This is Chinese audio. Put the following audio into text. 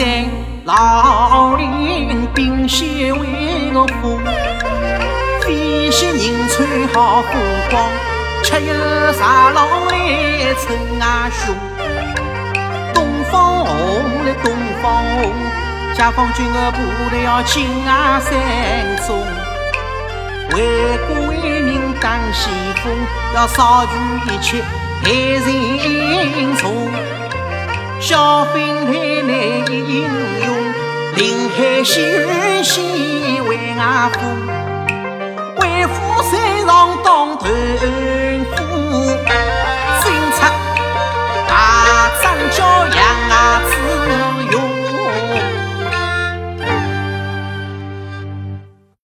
山老林冰雪为我扶，飞雪人穿好风光，却有啥老来称啊兄？东方红来东方红，解放军的部队要进啊山中，为国为民当先锋，要扫除一切害人虫。小兵台内英勇，临海血洗为外父，为父山上当头。